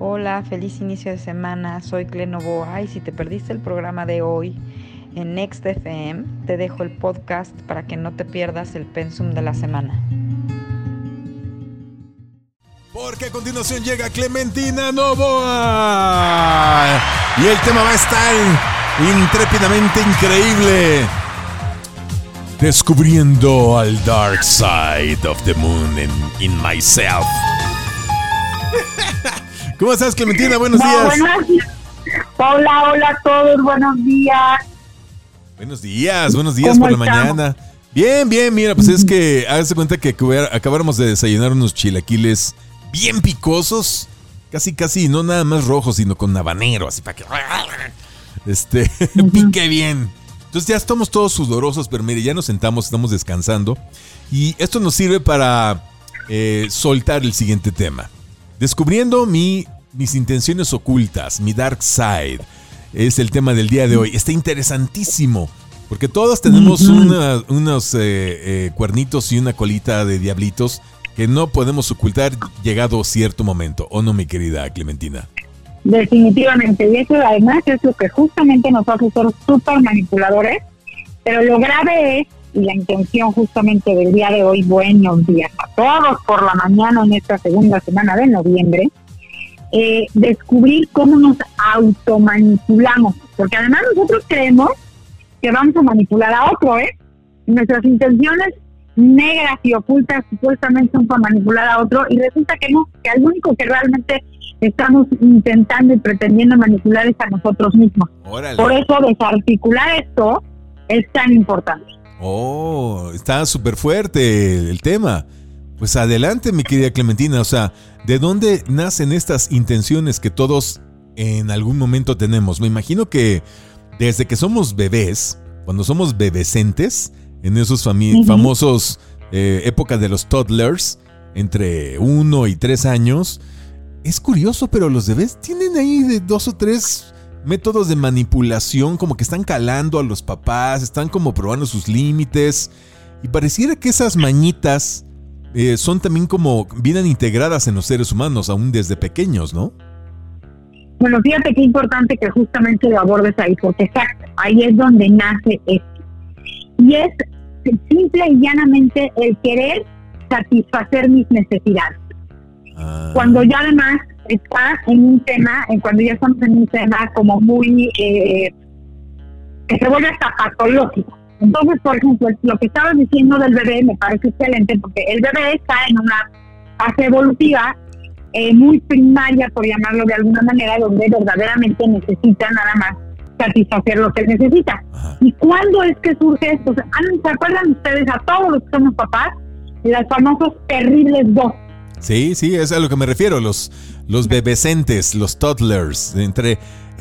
Hola, feliz inicio de semana. Soy Clenovoa y si te perdiste el programa de hoy en Next FM, te dejo el podcast para que no te pierdas el pensum de la semana. Porque a continuación llega Clementina Novoa. Y el tema va a estar intrépidamente increíble. Descubriendo al dark side of the moon in myself. ¿Cómo estás, Clementina? Buenos días. Hola, hola a todos, buenos días. Buenos días, buenos días por la mañana. Bien, bien, mira, pues es que hágase cuenta que acabáramos de desayunar unos chilaquiles bien picosos, casi, casi, no nada más rojos, sino con habanero, así para que. Este, pique bien. Entonces ya estamos todos sudorosos, pero mire, ya nos sentamos, estamos descansando. Y esto nos sirve para eh, soltar el siguiente tema. Descubriendo mi, mis intenciones ocultas, mi dark side, es el tema del día de hoy. Está interesantísimo, porque todos tenemos unos eh, eh, cuernitos y una colita de diablitos que no podemos ocultar llegado cierto momento, ¿o no, mi querida Clementina? Definitivamente, y eso además es lo que justamente nos hace ser súper manipuladores, pero lo grave es y la intención justamente del día de hoy, buenos días a todos por la mañana en esta segunda semana de noviembre, eh, descubrir cómo nos automanipulamos, porque además nosotros creemos que vamos a manipular a otro, ¿eh? Nuestras intenciones negras y ocultas supuestamente son para manipular a otro y resulta que no, que el único que realmente estamos intentando y pretendiendo manipular es a nosotros mismos. Por eso desarticular esto es tan importante. Oh, está súper fuerte el tema. Pues adelante, mi querida Clementina. O sea, ¿de dónde nacen estas intenciones que todos en algún momento tenemos? Me imagino que desde que somos bebés, cuando somos bebecentes, en esos famosos eh, épocas de los toddlers, entre uno y tres años, es curioso, pero los bebés tienen ahí de dos o tres métodos de manipulación como que están calando a los papás, están como probando sus límites. Y pareciera que esas mañitas eh, son también como vienen integradas en los seres humanos, aún desde pequeños, ¿no? Bueno, fíjate qué importante que justamente lo abordes ahí, porque exacto, ahí es donde nace esto. Y es simple y llanamente el querer satisfacer mis necesidades. Ah. Cuando ya además está en un tema, en cuando ya estamos en un tema como muy, eh, que se vuelve hasta patológico. Entonces, por ejemplo, lo que estabas diciendo del bebé me parece excelente porque el bebé está en una fase evolutiva eh, muy primaria, por llamarlo de alguna manera, donde verdaderamente necesita nada más satisfacer lo que necesita. ¿Y cuándo es que surge esto? ¿Se acuerdan ustedes a todos los que somos papás? Las famosos terribles dos. Sí, sí, es a lo que me refiero, los, los bebecentes, los toddlers, entre,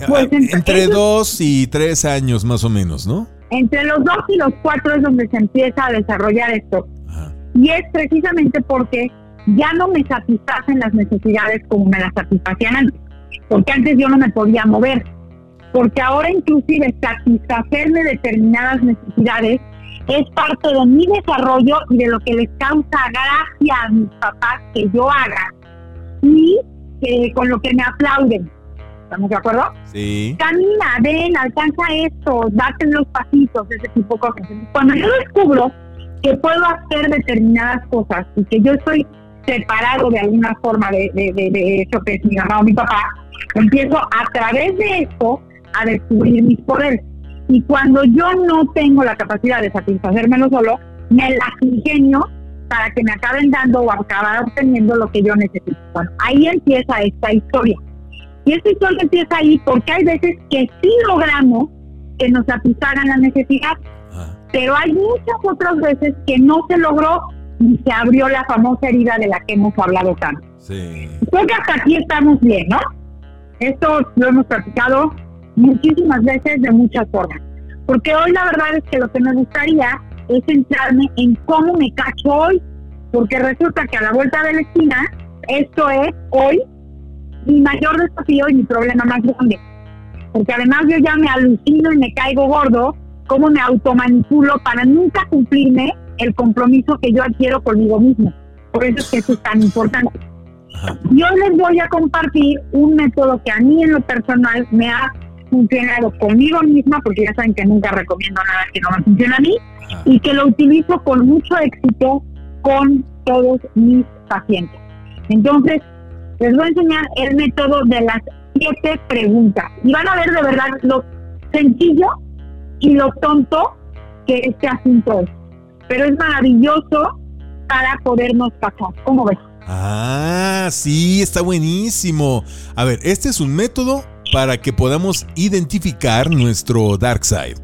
pues entre, dos y tres años más o menos, ¿no? Entre los dos y los cuatro es donde se empieza a desarrollar esto. Y es precisamente porque ya no me satisfacen las necesidades como me las satisfacían antes. Porque antes yo no me podía mover. Porque ahora inclusive satisfacerme determinadas necesidades es parte de mi desarrollo y de lo que les causa gracia a mis papás que yo haga y con lo que me aplauden. ¿Estamos de acuerdo? Sí. Camina, ven, alcanza esto, date los pasitos, ese tipo de cosas. Cuando yo descubro que puedo hacer determinadas cosas y que yo estoy separado de alguna forma de, de, eso que es mi mamá o mi papá, empiezo a través de esto a descubrir mis poderes. Y cuando yo no tengo la capacidad de satisfacérmelo solo, me las ingenio para que me acaben dando o acabar obteniendo lo que yo necesito. Bueno, ahí empieza esta historia. Y esta historia empieza ahí porque hay veces que sí logramos que nos satisfagan la necesidad, ah. pero hay muchas otras veces que no se logró y se abrió la famosa herida de la que hemos hablado tanto. Sí. Creo que hasta aquí estamos bien, ¿no? Esto lo hemos practicado muchísimas veces de muchas formas. Porque hoy la verdad es que lo que me gustaría es centrarme en cómo me cacho hoy. Porque resulta que a la vuelta de la esquina, esto es hoy mi mayor desafío y mi problema más grande. Porque además yo ya me alucino y me caigo gordo, cómo me automanipulo para nunca cumplirme el compromiso que yo adquiero conmigo mismo. Por eso es que eso es tan importante. Yo les voy a compartir un método que a mí en lo personal me ha funcionado conmigo misma, porque ya saben que nunca recomiendo nada que no me funcione a mí, y que lo utilizo con mucho éxito con todos mis pacientes. Entonces, les voy a enseñar el método de las siete preguntas. Y van a ver de verdad lo sencillo y lo tonto que este asunto es. Pero es maravilloso para podernos pasar. ¿Cómo ves? Ah, sí, está buenísimo. A ver, este es un método para que podamos identificar nuestro dark side.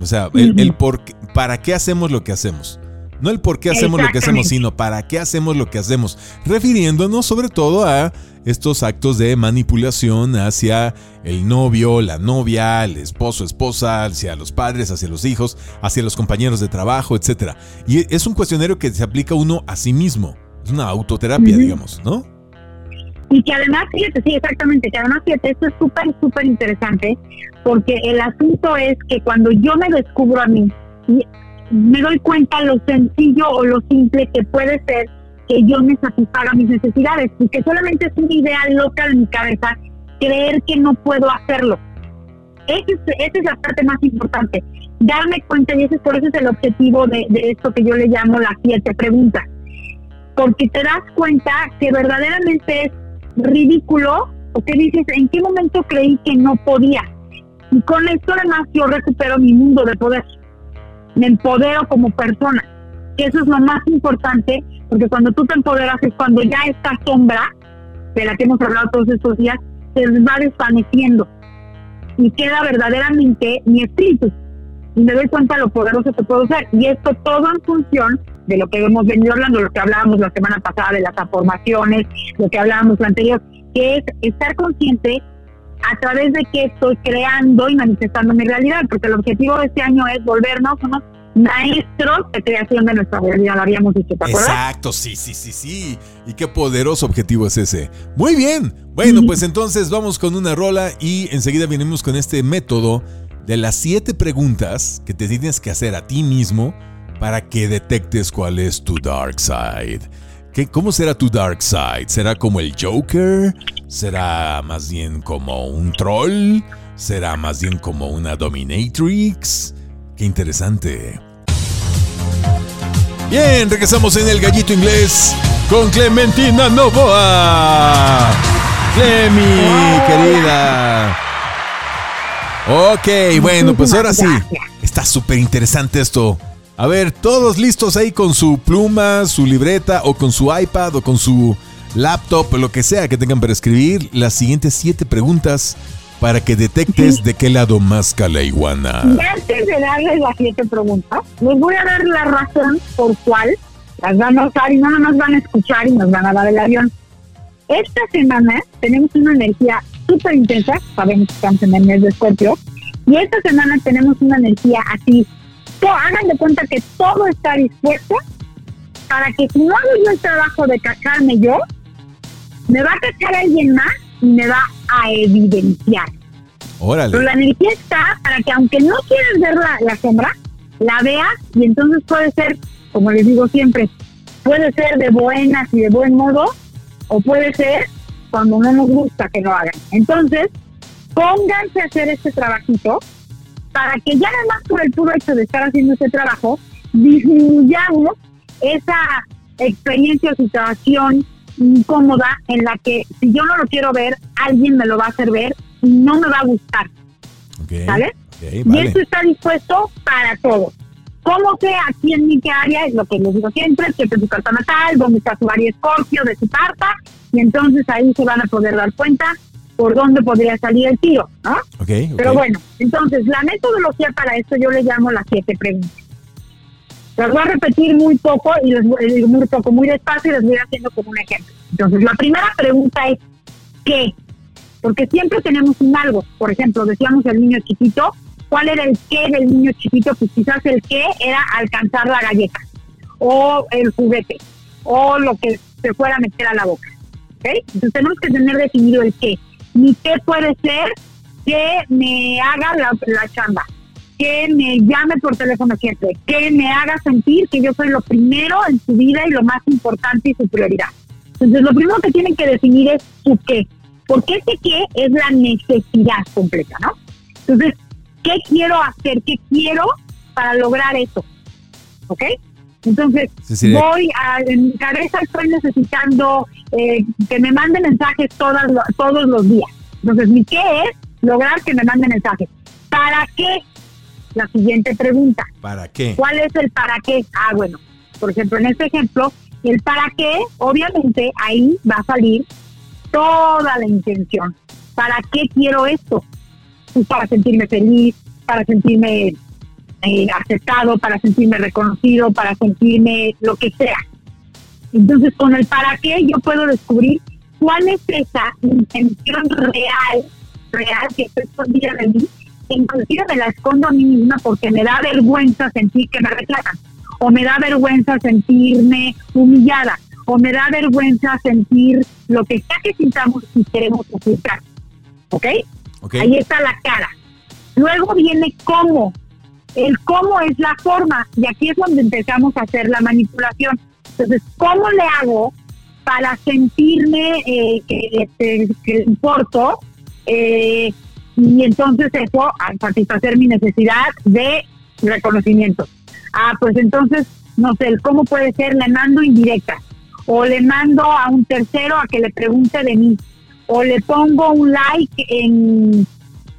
O sea, el, por para qué hacemos lo que hacemos. No el por qué hacemos lo que hacemos, sino para qué hacemos lo que hacemos. Refiriéndonos sobre todo a estos actos de manipulación hacia el novio, la novia, el esposo, esposa, hacia los padres, hacia los hijos, hacia los compañeros de trabajo, etc. Y es un cuestionario que se aplica uno a sí mismo. Es una autoterapia, digamos, ¿no? Y que además, fíjate, sí, exactamente, que además, fíjate, esto es súper, súper interesante, porque el asunto es que cuando yo me descubro a mí, me doy cuenta lo sencillo o lo simple que puede ser que yo me satisfaga mis necesidades y que solamente es una idea loca de mi cabeza creer que no puedo hacerlo. Esa es, la parte más importante. Darme cuenta, y ese por eso es el objetivo de, de esto que yo le llamo las siete preguntas. Porque te das cuenta que verdaderamente es ridículo o que dices, ¿en qué momento creí que no podía? Y con esto además yo recupero mi mundo de poder. Me empodero como persona. Que eso es lo más importante porque cuando tú te empoderas es cuando ya esta sombra, de la que hemos hablado todos estos días, se va desvaneciendo y queda verdaderamente mi espíritu. Y me doy cuenta de lo poderoso que puedo ser. Y esto todo en función de lo que hemos venido hablando, lo que hablábamos la semana pasada de las afirmaciones, lo que hablábamos anterior, que es estar consciente a través de que estoy creando y manifestando mi realidad, porque el objetivo de este año es volvernos unos maestros de creación de nuestra realidad, lo habíamos dicho, ¿te acuerdas? Exacto, sí, sí, sí, sí. Y qué poderoso objetivo es ese. Muy bien. Bueno, pues entonces vamos con una rola y enseguida venimos con este método de las siete preguntas que te tienes que hacer a ti mismo para que detectes cuál es tu dark side. ¿Qué, ¿Cómo será tu dark side? ¿Será como el Joker? ¿Será más bien como un troll? ¿Será más bien como una dominatrix? Qué interesante. Bien, regresamos en el gallito inglés con Clementina Novoa. Clemi, querida. Ok, bueno, pues ahora sí. Está súper interesante esto. A ver, todos listos ahí con su pluma, su libreta o con su iPad o con su laptop, lo que sea que tengan para escribir las siguientes siete preguntas para que detectes de qué lado más la iguana. antes de darles las siete preguntas, les voy a dar la razón por cual las van a usar y no nos van a escuchar y nos van a dar el avión. Esta semana tenemos una energía súper intensa, sabemos que estamos en el mes de Escorpio, y esta semana tenemos una energía así, hagan de cuenta que todo está dispuesto para que si no hago yo el trabajo de cacharme yo, me va a cachar alguien más y me va a evidenciar. Órale. Pero la energía está para que aunque no quieras ver la, sombra, la veas y entonces puede ser, como les digo siempre, puede ser de buenas y de buen modo o puede ser cuando no nos gusta que lo hagan. Entonces, pónganse a hacer este trabajito para que ya nada más por el puro hecho de estar haciendo este trabajo, disminuyamos esa experiencia o situación incómoda en la que si yo no lo quiero ver, alguien me lo va a hacer ver y no me va a gustar. ¿Sabes? Y esto está dispuesto para todos. ¿Cómo que aquí en mi área? Es lo que les digo siempre, que es su carta natal, donde está su área escorpio de su carta, y entonces ahí se van a poder dar cuenta por dónde podría salir el tiro, ¿no? Pero bueno, entonces la metodología para esto yo le llamo las siete preguntas. Las voy a repetir muy poco y les voy, muy poco, muy despacio y les voy haciendo como un ejemplo. Entonces, la primera pregunta es ¿qué? Porque siempre tenemos un algo. Por ejemplo, decíamos el niño chiquito. ¿Cuál era el qué del niño chiquito? Pues quizás el qué era alcanzar la galleta o el juguete o lo que se fuera a meter a la boca. ¿Ok? Entonces tenemos que tener definido el qué. Mi qué puede ser que me haga la, la chamba que me llame por teléfono siempre, que me haga sentir que yo soy lo primero en su vida y lo más importante y su prioridad. Entonces, lo primero que tienen que definir es su qué. Porque ese qué es la necesidad completa, ¿no? Entonces, ¿qué quiero hacer? ¿Qué quiero para lograr eso? ¿Ok? Entonces, voy a, en mi cabeza estoy necesitando eh, que me mande mensajes todas, todos los días. Entonces, mi qué es lograr que me mande mensajes. ¿Para qué? La siguiente pregunta. ¿Para qué? ¿Cuál es el para qué? Ah, bueno, por ejemplo, en este ejemplo, el para qué, obviamente ahí va a salir toda la intención. ¿Para qué quiero esto? Pues para sentirme feliz, para sentirme eh, aceptado, para sentirme reconocido, para sentirme lo que sea. Entonces, con el para qué yo puedo descubrir cuál es esa intención real, real que estoy escondida de mí, inclusive me la escondo a mí misma porque me da vergüenza sentir que me reclaman, o me da vergüenza sentirme humillada, o me da vergüenza sentir lo que sea que sintamos y queremos ocultar. ¿Ok? Ahí está la cara. Luego viene cómo, el cómo es la forma, y aquí es donde empezamos a hacer la manipulación. Entonces, ¿cómo le hago para sentirme eh, que, este, que, importo? Eh, y entonces eso a satisfacer mi necesidad de reconocimiento. Ah, pues entonces, no sé, ¿cómo puede ser? Le mando indirecta, o le mando a un tercero a que le pregunte de mí, o le pongo un like en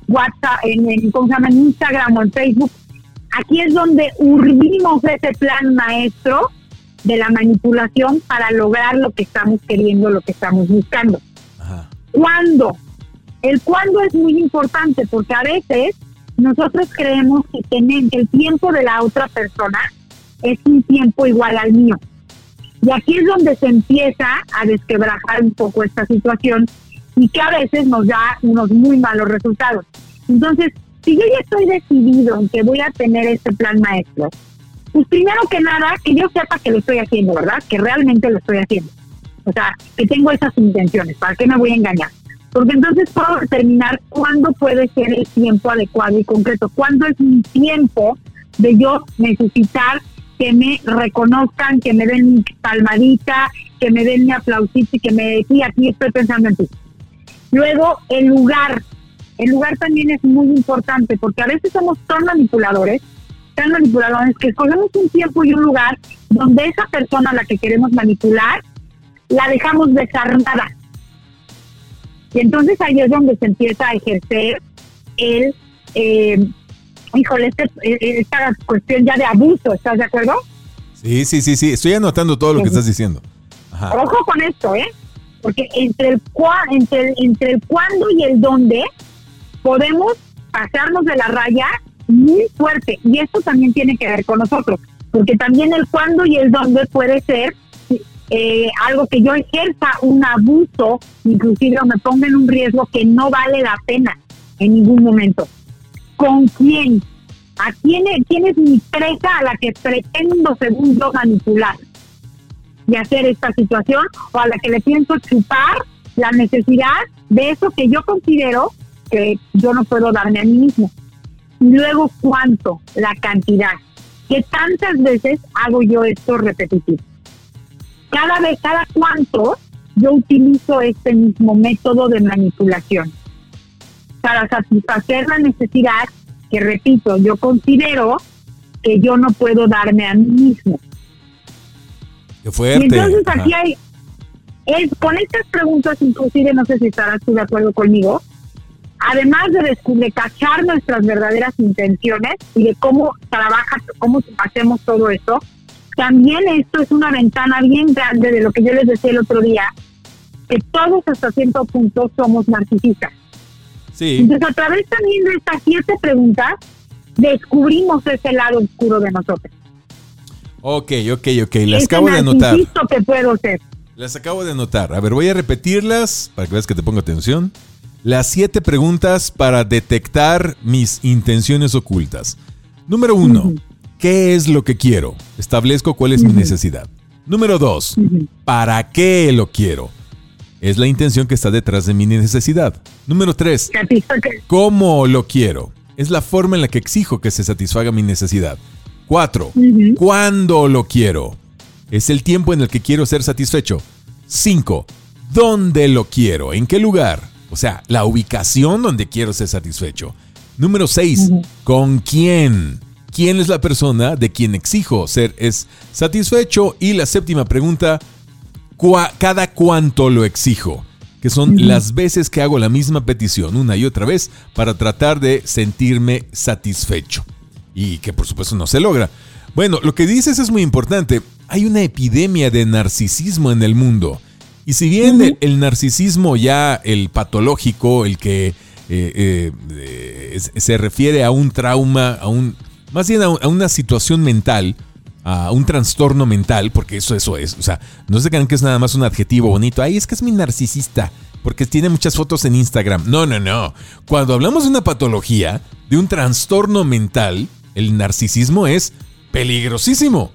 WhatsApp, en, en, en Instagram o en Facebook Aquí es donde urdimos ese plan maestro de la manipulación para lograr lo que estamos queriendo, lo que estamos buscando. ¿Cuándo? El cuándo es muy importante porque a veces nosotros creemos que, tener, el tiempo de la otra persona es un tiempo igual al mío. Y aquí es donde se empieza a desquebrajar un poco esta situación y que a veces nos da unos muy malos resultados. Entonces, si yo ya estoy decidido en que voy a tener este plan maestro, pues primero que nada, que yo sepa que lo estoy haciendo, ¿verdad? Que realmente lo estoy haciendo. O sea, que tengo esas intenciones, ¿para qué me voy a engañar? Porque entonces puedo determinar cuándo puede ser el tiempo adecuado y concreto, cuándo es mi tiempo de yo necesitar que me reconozcan, que me den mi palmadita, que me den mi aplausito y que me decía, aquí estoy pensando en ti. Luego, el lugar, el lugar también es muy importante porque a veces somos tan manipuladores, tan manipuladores que escogemos un tiempo y un lugar donde esa persona a la que queremos manipular la dejamos desarmada. Y entonces ahí es donde se empieza a ejercer el, eh, híjole, este, eh, esta cuestión ya de abuso, ¿estás de acuerdo? Sí, sí, sí, sí, estoy anotando todo lo que estás diciendo. Ojo con esto, ¿eh? Porque entre el, entre, entre el cuándo y el dónde podemos pasarnos de la raya muy fuerte. Y esto también tiene que ver con nosotros, porque también el cuándo y el dónde puede ser eh, algo que yo ejerza un abuso, inclusive me ponga en un riesgo que no vale la pena en ningún momento. ¿Con quién? ¿A quién, es, quién es mi presa a la que pretendo, según yo, manipular y hacer esta situación? ¿O a la que le pienso chupar la necesidad de eso que yo considero que yo no puedo darme a mí mismo. Y luego, ¿cuánto? La cantidad. ¿Qué tantas veces hago yo esto repetitivo? Cada vez, cada cuánto yo utilizo este mismo método de manipulación para satisfacer la necesidad que, repito, yo considero que yo no puedo darme a mí mismo. Qué fuerte. Y entonces aquí hay, es, con estas preguntas, inclusive, no sé si estarás tú de acuerdo conmigo, además de, descubrir, cachar nuestras verdaderas intenciones y de cómo trabaja, cómo hacemos todo esto, también esto es una ventana bien grande de lo que yo les decía el otro día, que todos hasta cierto punto somos narcisistas. Sí. Entonces, a través también de estas siete preguntas, descubrimos ese lado oscuro de nosotros. Ok, ok, ok. Las acabo de anotar. que puedo ser. Las acabo de anotar. A ver, voy a repetirlas para que veas que te ponga atención las siete preguntas para detectar mis intenciones ocultas. Número uno, ¿qué es lo que quiero? Establezco cuál es mi necesidad. Número dos, ¿para qué lo quiero? Es la intención que está detrás de mi necesidad. Número tres, ¿cómo lo quiero? Es la forma en la que exijo que se satisfaga mi necesidad. Cuatro, ¿cuándo lo quiero? Es el tiempo en el que quiero ser satisfecho. 5. ¿Dónde lo quiero? ¿En qué lugar? O sea, la ubicación donde quiero ser satisfecho. Número 6. ¿Con quién? ¿Quién es la persona de quien exijo ser es satisfecho? Y la séptima pregunta, ¿cada cuánto lo exijo? Que son las veces que hago la misma petición una y otra vez para tratar de sentirme satisfecho. Y que por supuesto no se logra. Bueno, lo que dices es muy importante. Hay una epidemia de narcisismo en el mundo. Y si bien el, narcisismo ya, el patológico, el que eh, eh, se refiere a un trauma, a un, más bien a, una situación mental, a un trastorno mental, porque eso, eso es. O sea, no se crean que es nada más un adjetivo bonito. Ay, es que es mi narcisista, porque tiene muchas fotos en Instagram. No, no, no. Cuando hablamos de una patología, de un trastorno mental, el narcisismo es peligrosísimo.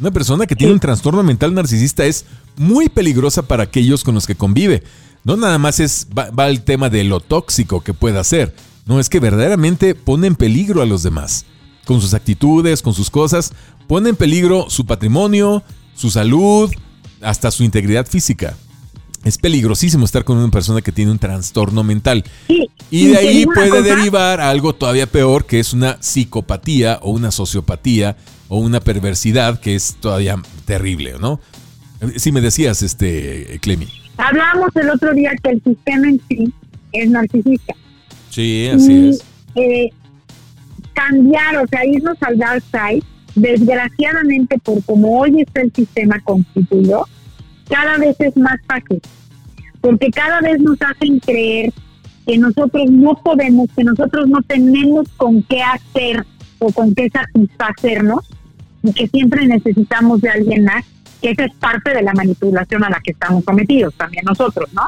Una persona que tiene un trastorno mental narcisista es muy peligrosa para aquellos con los que convive. No nada más es va, el tema de lo tóxico que pueda ser. No, es que verdaderamente pone en peligro a los demás. Con sus actitudes, con sus cosas, pone en peligro su patrimonio, su salud, hasta su integridad física. Es peligrosísimo estar con una persona que tiene un trastorno mental. y de ahí puede derivar algo todavía peor, que es una psicopatía o una sociopatía o una perversidad que es todavía terrible, ¿no? Si me decías, este, Clemi. Hablábamos el otro día que el sistema en sí es narcisista. Sí, así es. Eh, cambiar, o sea, irnos al dark side, desgraciadamente por como hoy está el sistema constituido, cada vez es más fácil. Porque cada vez nos hacen creer que nosotros no podemos, que nosotros no tenemos con qué hacer o con qué satisfacernos y que siempre necesitamos de alguien más que esa es parte de la manipulación a la que estamos sometidos, también nosotros, ¿no?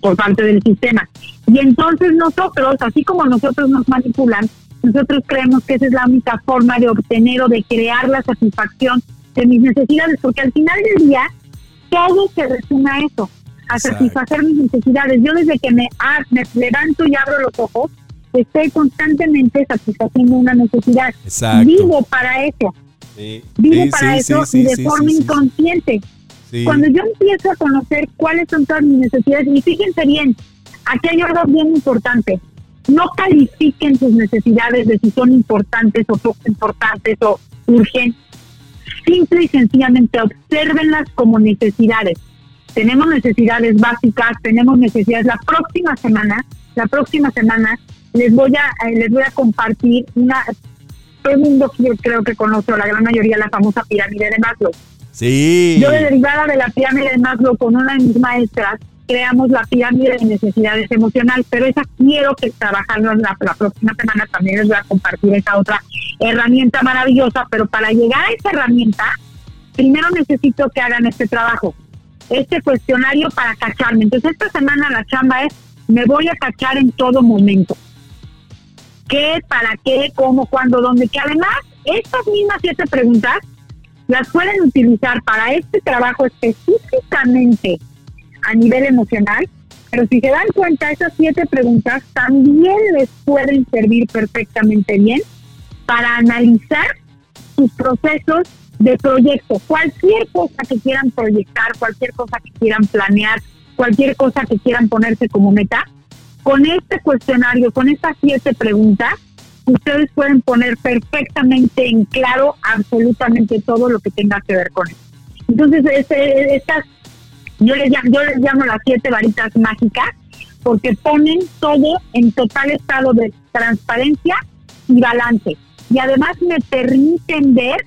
Por parte del sistema. Y entonces nosotros, así como nosotros nos manipulan, nosotros creemos que esa es la única forma de obtener o de crear la satisfacción de mis necesidades, porque al final del día todo se resume a eso, a satisfacer mis necesidades. Yo desde que me, ah, me levanto y abro los ojos, estoy constantemente satisfaciendo una necesidad. Vivo para eso. Vivo para eso y de forma inconsciente. Cuando yo empiezo a conocer cuáles son todas mis necesidades, y fíjense bien, aquí hay algo bien importante. No califiquen sus necesidades de si son importantes o poco importantes o urgentes. Simple y sencillamente observenlas como necesidades. Tenemos necesidades básicas, tenemos necesidades. La próxima semana, la próxima semana les voy a eh, les voy a compartir una todo el mundo creo que conoce, la gran mayoría, la famosa pirámide de Maslow. Sí. Yo, derivada de la pirámide de Maslow, con una de mis maestras, creamos la pirámide de necesidades emocionales, pero esa quiero que trabajarlo la, la próxima semana. También les voy a compartir esa otra herramienta maravillosa, pero para llegar a esa herramienta, primero necesito que hagan este trabajo, este cuestionario para cacharme. Entonces, esta semana la chamba es, me voy a cachar en todo momento qué, para qué, cómo, cuándo, dónde, que además estas mismas siete preguntas las pueden utilizar para este trabajo específicamente a nivel emocional, pero si se dan cuenta, esas siete preguntas también les pueden servir perfectamente bien para analizar sus procesos de proyecto. Cualquier cosa que quieran proyectar, cualquier cosa que quieran planear, cualquier cosa que quieran ponerse como meta, con este cuestionario, con estas siete preguntas, ustedes pueden poner perfectamente en claro absolutamente todo lo que tenga que ver con eso. Entonces, este, estas, yo les, yo les llamo las siete varitas mágicas porque ponen todo en total estado de transparencia y balance. Y además me permiten ver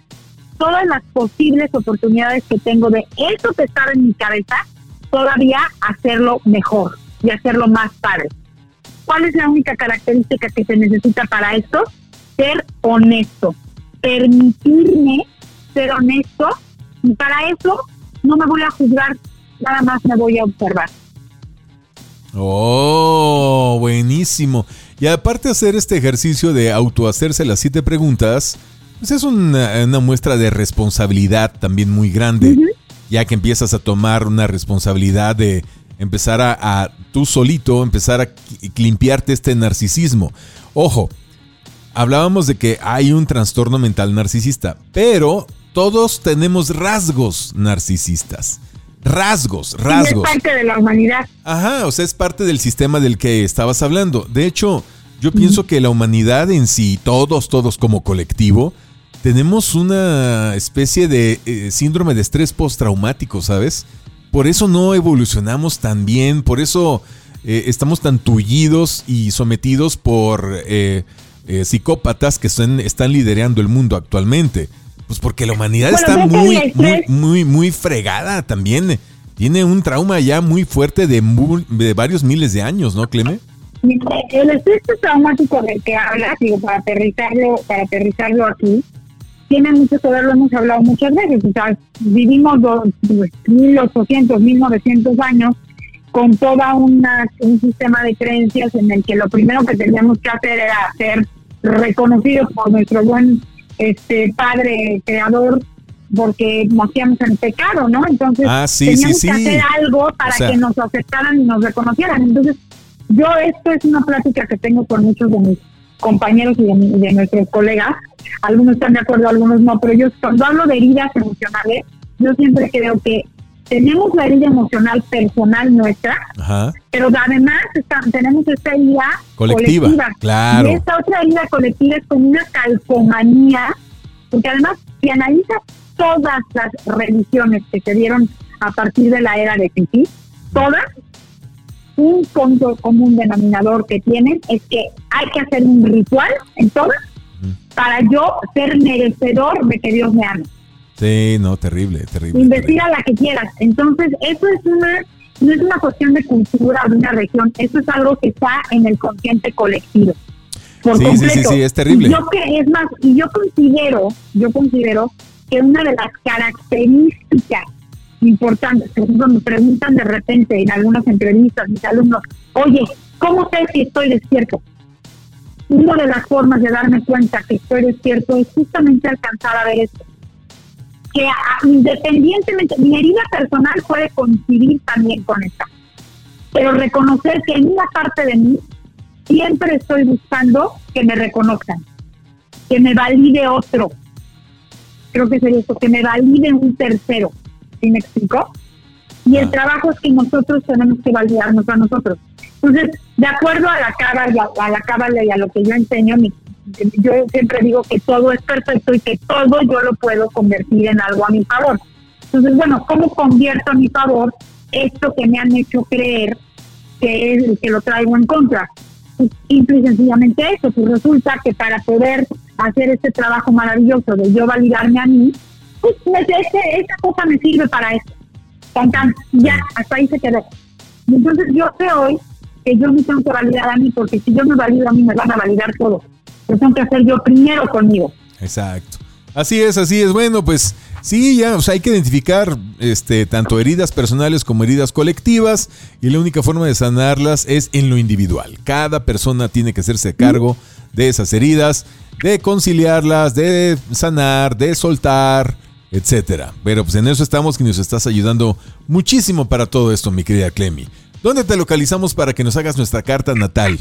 todas las posibles oportunidades que tengo de eso que estaba en mi cabeza, todavía hacerlo mejor y hacerlo más padre. ¿Cuál es la única característica que se necesita para esto? Ser honesto, permitirme ser honesto y para eso no me voy a juzgar, nada más me voy a observar. Oh, buenísimo. Y aparte de hacer este ejercicio de autohacerse las siete preguntas, pues es una, muestra de responsabilidad también muy grande, ya que empiezas a tomar una responsabilidad de empezar a, tú solito, empezar a limpiarte este narcisismo. Ojo, hablábamos de que hay un trastorno mental narcisista, pero todos tenemos rasgos narcisistas. Rasgos, rasgos. es parte de la humanidad. Ajá, o sea, es parte del sistema del que estabas hablando. De hecho, yo pienso que la humanidad en sí, todos, todos como colectivo, tenemos una especie de eh, síndrome de estrés postraumático, ¿sabes? Por eso no evolucionamos tan bien, por eso eh, estamos tan tullidos y sometidos por eh, psicópatas que están, están liderando el mundo actualmente. Pues porque la humanidad está muy, muy, muy, muy fregada también. Tiene un trauma ya muy fuerte de, de varios miles de años, ¿no, Cleme? El estrés traumático del que hablas, digo, para aterrizarlo, para aterrizarlo aquí, tiene mucho que ver, lo hemos hablado muchas veces. O sea, vivimos dos, 1800, 1900 años con toda una, un sistema de creencias en el que lo primero que teníamos que hacer era ser reconocidos por nuestro buen este padre creador porque nacíamos en pecado, ¿no? Entonces ah, teníamos que hacer algo para que nos aceptaran y nos reconocieran. Entonces, yo esto es una plática que tengo con muchos de mis compañeros y de, nuestros colegas. Algunos están de acuerdo, algunos no, pero yo cuando hablo de heridas emocionales, yo siempre creo que tenemos la herida emocional personal nuestra, pero además tenemos esta herida colectiva, Claro. Y esta otra herida colectiva es como una calcomanía, porque además si analizas todas las religiones que se dieron a partir de la era de Titi, todas, un punto común denominador que tienen es que hay que hacer un ritual en todas para yo ser merecedor de que Dios me ame. Sí, no, terrible, terrible. Investiga la que quieras. Entonces, eso es una, no es una cuestión de cultura de una región, eso es algo que está en el consciente colectivo. Por sí, sí, sí, sí, es terrible. Y yo que es más, y yo considero, yo considero que una de las características importantes, por ejemplo, me preguntan de repente en algunas entrevistas mis alumnos, oye, ¿cómo sé si estoy despierto? Una de las formas de darme cuenta que estoy despierto es justamente alcanzar a ver esto que independientemente, mi herida personal puede coincidir también con esta, pero reconocer que en una parte de mí siempre estoy buscando que me reconozcan, que me valide otro. Creo que sería eso, que me valide un tercero. ¿Sí me explico? Y el ah. trabajo es que nosotros tenemos que validarnos a nosotros. Entonces, de acuerdo a la cábala, a la cábala y a lo que yo enseño, mi yo siempre digo que todo es perfecto y que todo yo lo puedo convertir en algo a mi favor. Entonces, bueno, ¿cómo convierto a mi favor esto que me han hecho creer que es el que lo traigo en contra? Pues, simple y sencillamente eso, pues resulta que para poder hacer este trabajo maravilloso de yo validarme a mí, pues esa cosa me sirve para eso. ya, hasta ahí se quedó. Entonces yo sé hoy que yo me tengo que validar a mí, porque si yo me valido a mí, me van a validar tengo que hacer yo primero conmigo. Exacto. Así es, así es. Bueno, pues sí, ya, o sea, hay que identificar este, tanto heridas personales como heridas colectivas y la única forma de sanarlas es en lo individual. Cada persona tiene que hacerse cargo de esas heridas, de conciliarlas, de sanar, de soltar, etcétera. Pero pues en eso estamos y nos estás ayudando muchísimo para todo esto, mi querida Clemi. ¿Dónde te localizamos para que nos hagas nuestra carta natal?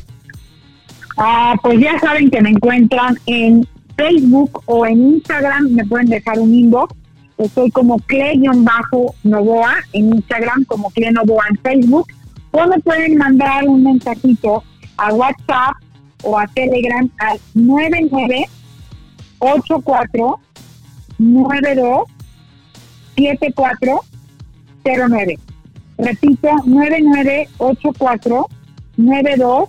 Ah, pues ya saben que me encuentran en Facebook o en Instagram, me pueden dejar un inbox. Estoy como Cle-Novoa en Instagram, como Cle Novoa en Facebook. O me pueden mandar un mensajito a WhatsApp o a Telegram al 9984 92 7409. Repito, 9984 92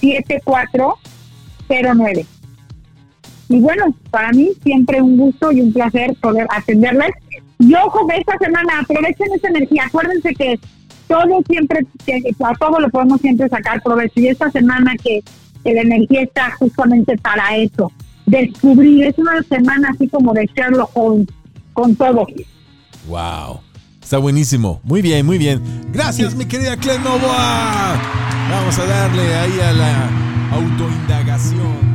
7409. Y bueno, para mí siempre un gusto y un placer poder atenderles. Y ojo que esta semana aprovechen esa energía. Acuérdense que todo siempre, que a todo lo podemos siempre sacar provecho. Y esta semana que, la energía está justamente para eso. Descubrir, es una semana así como de Sherlock Holmes, con todo. Wow. Está buenísimo. Muy bien, muy bien. Gracias, mi querida Clenovoa. Vamos a darle ahí a la autoindagación.